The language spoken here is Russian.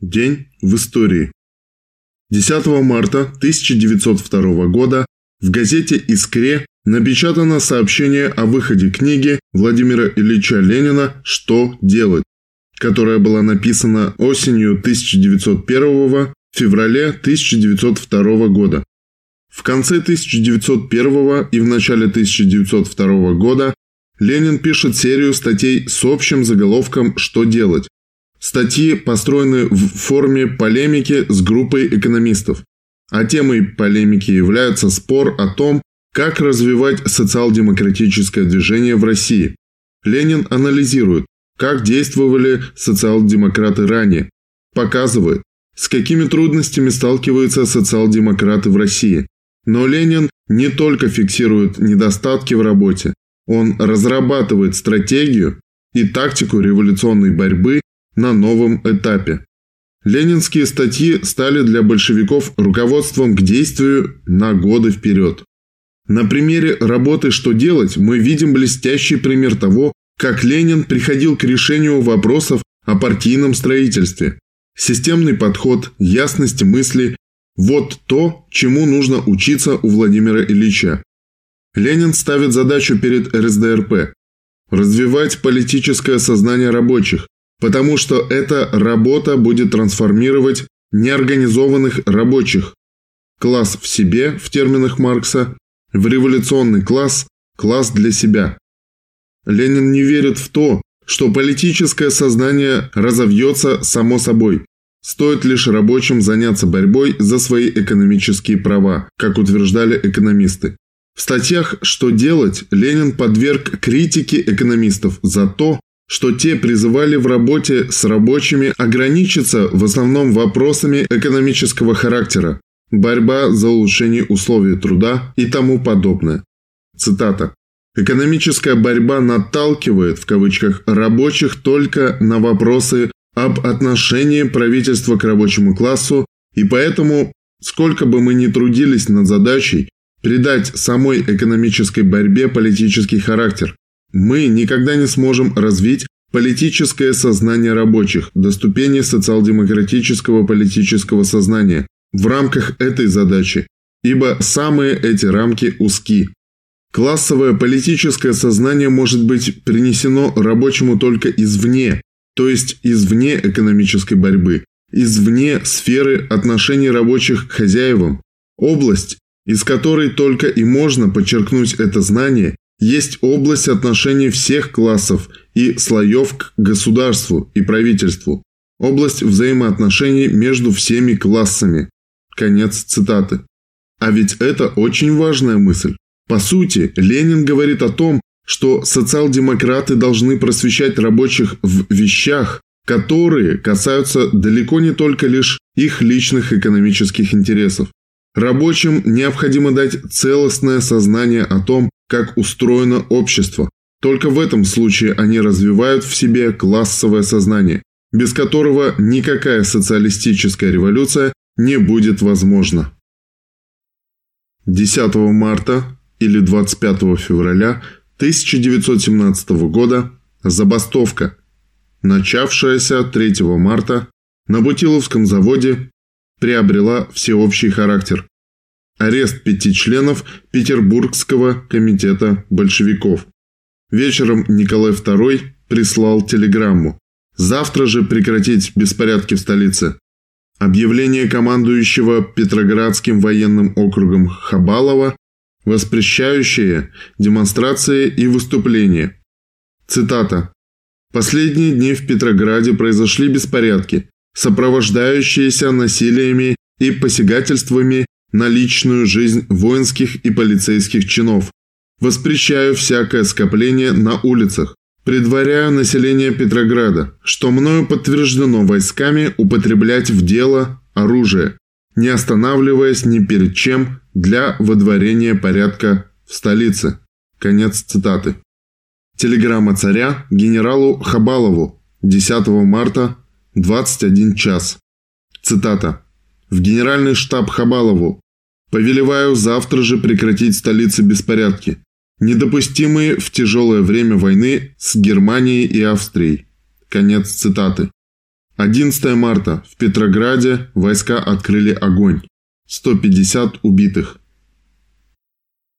День в истории. 10 марта 1902 года в газете «Искре» напечатано сообщение о выходе книги Владимира Ильича Ленина «Что делать?», которая была написана осенью 1901 феврале 1902 года. В конце 1901 и в начале 1902 года Ленин пишет серию статей с общим заголовком «Что делать?», Статьи построены в форме полемики с группой экономистов. А темой полемики является спор о том, как развивать социал-демократическое движение в России. Ленин анализирует, как действовали социал-демократы ранее, показывает, с какими трудностями сталкиваются социал-демократы в России. Но Ленин не только фиксирует недостатки в работе, он разрабатывает стратегию и тактику революционной борьбы на новом этапе. Ленинские статьи стали для большевиков руководством к действию на годы вперед. На примере работы «Что делать» мы видим блестящий пример того, как Ленин приходил к решению вопросов о партийном строительстве. Системный подход, ясность мысли – вот то, чему нужно учиться у Владимира Ильича. Ленин ставит задачу перед РСДРП – развивать политическое сознание рабочих, потому что эта работа будет трансформировать неорганизованных рабочих, класс в себе, в терминах Маркса, в революционный класс, класс для себя. Ленин не верит в то, что политическое сознание разовьется само собой. Стоит лишь рабочим заняться борьбой за свои экономические права, как утверждали экономисты. В статьях «Что делать» Ленин подверг критике экономистов за то, что те призывали в работе с рабочими ограничиться в основном вопросами экономического характера, борьба за улучшение условий труда и тому подобное. Цитата. Экономическая борьба наталкивает, в кавычках, рабочих только на вопросы об отношении правительства к рабочему классу, и поэтому, сколько бы мы ни трудились над задачей, придать самой экономической борьбе политический характер, мы никогда не сможем развить политическое сознание рабочих до ступени социал-демократического политического сознания в рамках этой задачи, ибо самые эти рамки узки. Классовое политическое сознание может быть принесено рабочему только извне, то есть извне экономической борьбы, извне сферы отношений рабочих к хозяевам. Область, из которой только и можно подчеркнуть это знание, есть область отношений всех классов и слоев к государству и правительству, область взаимоотношений между всеми классами. Конец цитаты. А ведь это очень важная мысль. По сути, Ленин говорит о том, что социал-демократы должны просвещать рабочих в вещах, которые касаются далеко не только лишь их личных экономических интересов. Рабочим необходимо дать целостное сознание о том, как устроено общество. Только в этом случае они развивают в себе классовое сознание, без которого никакая социалистическая революция не будет возможна. 10 марта или 25 февраля 1917 года забастовка, начавшаяся 3 марта на Бутиловском заводе, приобрела всеобщий характер арест пяти членов Петербургского комитета большевиков. Вечером Николай II прислал телеграмму. Завтра же прекратить беспорядки в столице. Объявление командующего Петроградским военным округом Хабалова, воспрещающее демонстрации и выступления. Цитата. «Последние дни в Петрограде произошли беспорядки, сопровождающиеся насилиями и посягательствами на личную жизнь воинских и полицейских чинов. Воспрещаю всякое скопление на улицах. Предваряю население Петрограда, что мною подтверждено войсками употреблять в дело оружие, не останавливаясь ни перед чем для водворения порядка в столице. Конец цитаты. Телеграмма царя генералу Хабалову 10 марта 21 час. Цитата в генеральный штаб Хабалову. Повелеваю завтра же прекратить столице беспорядки, недопустимые в тяжелое время войны с Германией и Австрией. Конец цитаты. 11 марта. В Петрограде войска открыли огонь. 150 убитых.